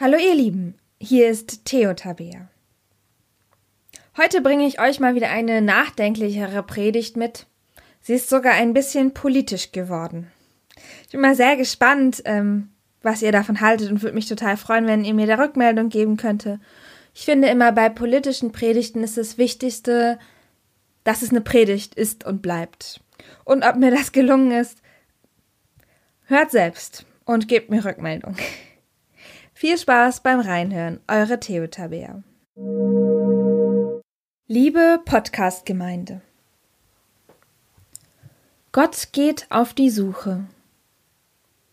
Hallo ihr Lieben, hier ist Theo Tabea. Heute bringe ich euch mal wieder eine nachdenklichere Predigt mit. Sie ist sogar ein bisschen politisch geworden. Ich bin mal sehr gespannt, ähm, was ihr davon haltet und würde mich total freuen, wenn ihr mir da Rückmeldung geben könnte. Ich finde immer bei politischen Predigten ist das Wichtigste, dass es eine Predigt ist und bleibt. Und ob mir das gelungen ist, hört selbst und gebt mir Rückmeldung. Viel Spaß beim Reinhören, eure Theo Tabea. Liebe Podcast-Gemeinde, Gott geht auf die Suche.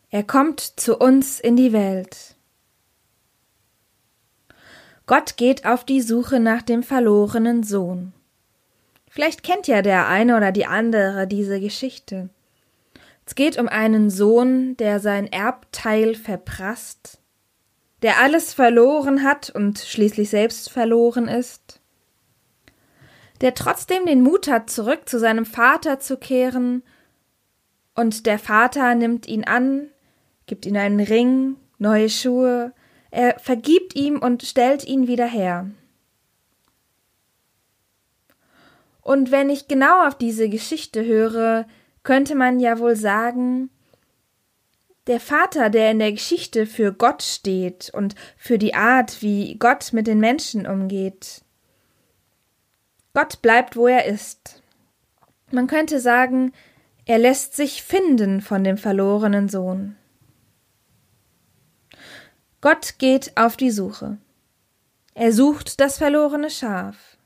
Er kommt zu uns in die Welt. Gott geht auf die Suche nach dem verlorenen Sohn. Vielleicht kennt ja der eine oder die andere diese Geschichte. Es geht um einen Sohn, der sein Erbteil verprasst der alles verloren hat und schließlich selbst verloren ist, der trotzdem den Mut hat, zurück zu seinem Vater zu kehren, und der Vater nimmt ihn an, gibt ihm einen Ring, neue Schuhe, er vergibt ihm und stellt ihn wieder her. Und wenn ich genau auf diese Geschichte höre, könnte man ja wohl sagen, der Vater, der in der Geschichte für Gott steht und für die Art, wie Gott mit den Menschen umgeht. Gott bleibt, wo er ist. Man könnte sagen, er lässt sich finden von dem verlorenen Sohn. Gott geht auf die Suche. Er sucht das verlorene Schaf.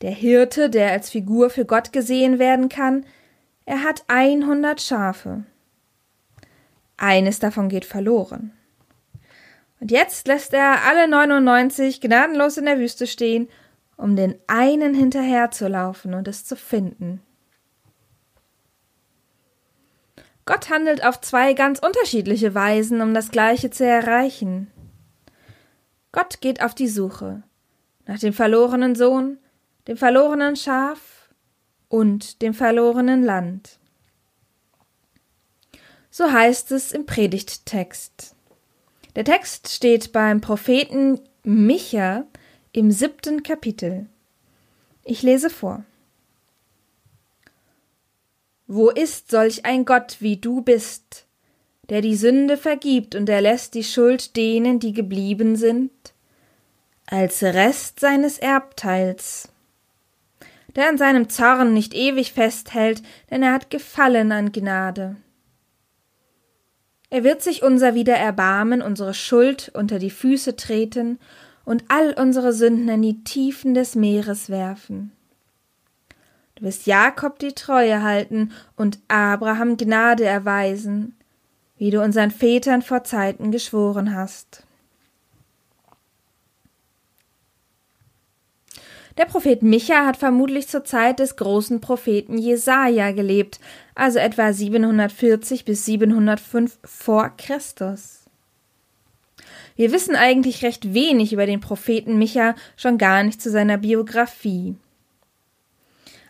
Der Hirte, der als Figur für Gott gesehen werden kann, er hat einhundert Schafe. Eines davon geht verloren. Und jetzt lässt er alle 99 gnadenlos in der Wüste stehen, um den einen hinterherzulaufen und es zu finden. Gott handelt auf zwei ganz unterschiedliche Weisen, um das Gleiche zu erreichen. Gott geht auf die Suche nach dem verlorenen Sohn, dem verlorenen Schaf und dem verlorenen Land. So heißt es im Predigttext. Der Text steht beim Propheten Micha im siebten Kapitel. Ich lese vor. Wo ist solch ein Gott wie du bist, der die Sünde vergibt und erlässt die Schuld denen, die geblieben sind, als Rest seines Erbteils, der an seinem Zorn nicht ewig festhält, denn er hat Gefallen an Gnade. Er wird sich unser wieder erbarmen, unsere Schuld unter die Füße treten und all unsere Sünden in die Tiefen des Meeres werfen. Du wirst Jakob die Treue halten und Abraham Gnade erweisen, wie du unseren Vätern vor Zeiten geschworen hast. Der Prophet Micha hat vermutlich zur Zeit des großen Propheten Jesaja gelebt, also etwa 740 bis 705 vor Christus. Wir wissen eigentlich recht wenig über den Propheten Micha, schon gar nicht zu seiner Biografie.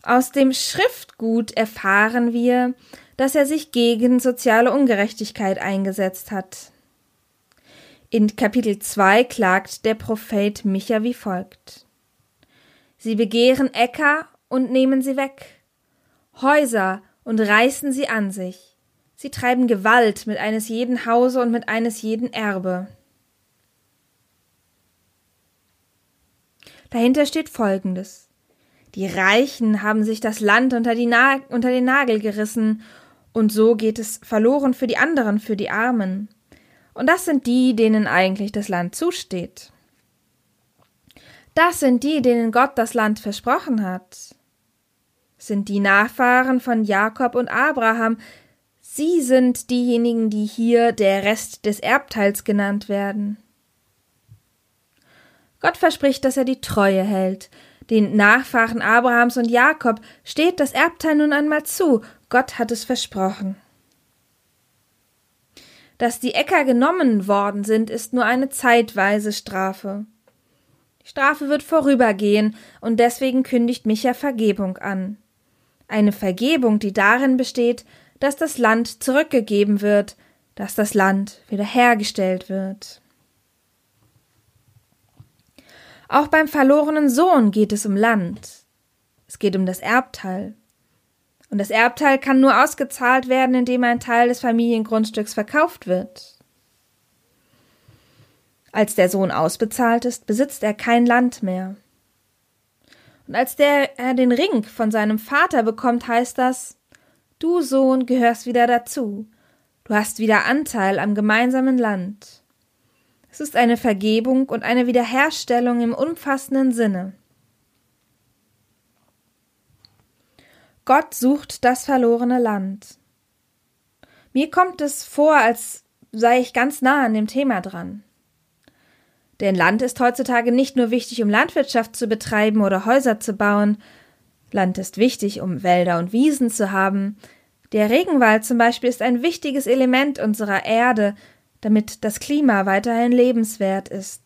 Aus dem Schriftgut erfahren wir, dass er sich gegen soziale Ungerechtigkeit eingesetzt hat. In Kapitel 2 klagt der Prophet Micha wie folgt. Sie begehren Äcker und nehmen sie weg, Häuser und reißen sie an sich. Sie treiben Gewalt mit eines jeden Hause und mit eines jeden Erbe. Dahinter steht Folgendes. Die Reichen haben sich das Land unter, unter, den Nagel gerissen, und so geht es verloren für die anderen, für die Armen. Und das sind die, denen eigentlich das Land zusteht. Das sind die, denen Gott das Land versprochen hat. Sind die Nachfahren von Jakob und Abraham. Sie sind diejenigen, die hier der Rest des Erbteils genannt werden. Gott verspricht, dass er die Treue hält. Den Nachfahren Abrahams und Jakob steht das Erbteil nun einmal zu. Gott hat es versprochen. Dass die Äcker genommen worden sind, ist nur eine zeitweise Strafe. Strafe wird vorübergehen, und deswegen kündigt Micha Vergebung an. Eine Vergebung, die darin besteht, dass das Land zurückgegeben wird, dass das Land wiederhergestellt wird. Auch beim verlorenen Sohn geht es um Land. Es geht um das Erbteil. Und das Erbteil kann nur ausgezahlt werden, indem ein Teil des Familiengrundstücks verkauft wird. Als der Sohn ausbezahlt ist, besitzt er kein Land mehr. Und als der er den Ring von seinem Vater bekommt, heißt das, du Sohn gehörst wieder dazu, du hast wieder Anteil am gemeinsamen Land. Es ist eine Vergebung und eine Wiederherstellung im umfassenden Sinne. Gott sucht das verlorene Land. Mir kommt es vor, als sei ich ganz nah an dem Thema dran. Denn Land ist heutzutage nicht nur wichtig, um Landwirtschaft zu betreiben oder Häuser zu bauen. Land ist wichtig, um Wälder und Wiesen zu haben. Der Regenwald zum Beispiel ist ein wichtiges Element unserer Erde, damit das Klima weiterhin lebenswert ist.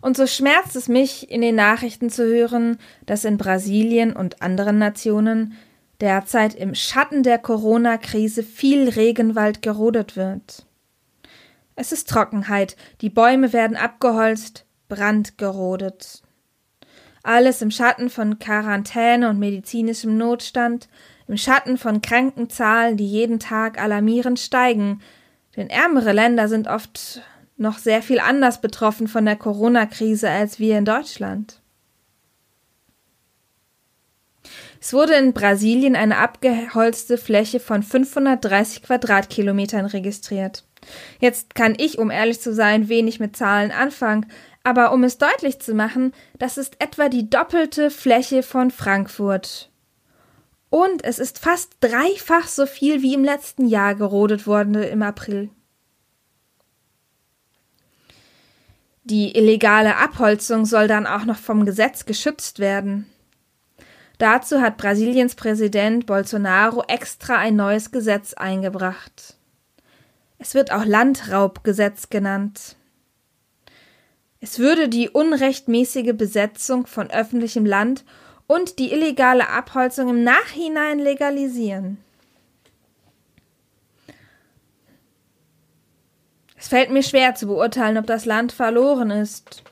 Und so schmerzt es mich, in den Nachrichten zu hören, dass in Brasilien und anderen Nationen derzeit im Schatten der Corona-Krise viel Regenwald gerodet wird. Es ist Trockenheit, die Bäume werden abgeholzt, Brand gerodet. Alles im Schatten von Quarantäne und medizinischem Notstand, im Schatten von Krankenzahlen, die jeden Tag alarmierend steigen, denn ärmere Länder sind oft noch sehr viel anders betroffen von der Corona-Krise als wir in Deutschland. Es wurde in Brasilien eine abgeholzte Fläche von 530 Quadratkilometern registriert. Jetzt kann ich, um ehrlich zu sein, wenig mit Zahlen anfangen, aber um es deutlich zu machen, das ist etwa die doppelte Fläche von Frankfurt. Und es ist fast dreifach so viel wie im letzten Jahr gerodet wurde im April. Die illegale Abholzung soll dann auch noch vom Gesetz geschützt werden. Dazu hat Brasiliens Präsident Bolsonaro extra ein neues Gesetz eingebracht. Es wird auch Landraubgesetz genannt. Es würde die unrechtmäßige Besetzung von öffentlichem Land und die illegale Abholzung im Nachhinein legalisieren. Es fällt mir schwer zu beurteilen, ob das Land verloren ist.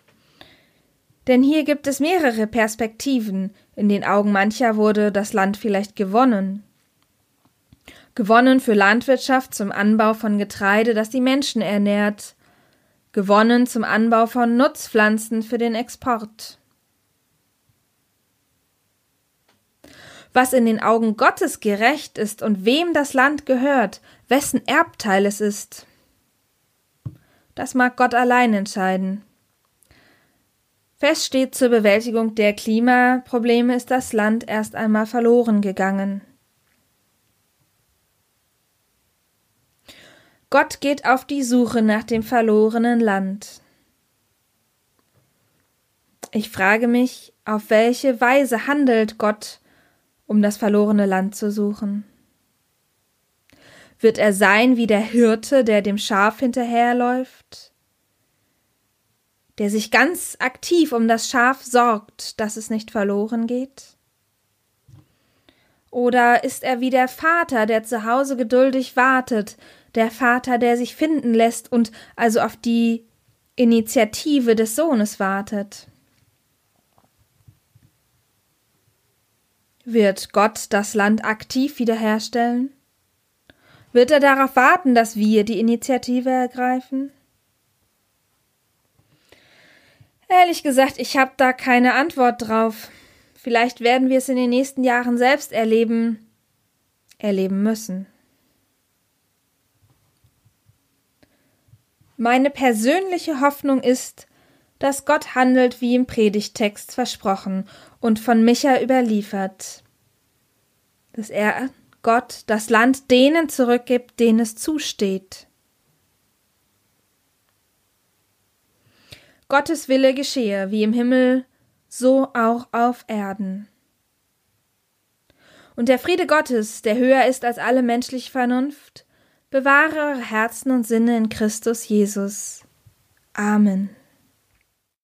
Denn hier gibt es mehrere Perspektiven. In den Augen mancher wurde das Land vielleicht gewonnen. Gewonnen für Landwirtschaft zum Anbau von Getreide, das die Menschen ernährt. Gewonnen zum Anbau von Nutzpflanzen für den Export. was in den Augen Gottes gerecht ist und wem das Land gehört, wessen Erbteil es ist. Das mag Gott allein entscheiden. Fest steht zur Bewältigung der Klimaprobleme ist das Land erst einmal verloren gegangen. Gott geht auf die Suche nach dem verlorenen Land. Ich frage mich, auf welche Weise handelt Gott um das verlorene Land zu suchen? Wird er sein wie der Hirte, der dem Schaf hinterherläuft? Der sich ganz aktiv um das Schaf sorgt, dass es nicht verloren geht? Oder ist er wie der Vater, der zu Hause geduldig wartet, der Vater, der sich finden lässt und also auf die Initiative des Sohnes wartet? Wird Gott das Land aktiv wiederherstellen? Wird er darauf warten, dass wir die Initiative ergreifen? Ehrlich gesagt, ich habe da keine Antwort drauf. Vielleicht werden wir es in den nächsten Jahren selbst erleben, erleben müssen. Meine persönliche Hoffnung ist, dass Gott handelt wie im Predigtext versprochen und von Micha überliefert, dass er Gott das Land denen zurückgibt, denen es zusteht. Gottes Wille geschehe, wie im Himmel, so auch auf Erden. Und der Friede Gottes, der höher ist als alle menschliche Vernunft, bewahre eure Herzen und Sinne in Christus Jesus. Amen.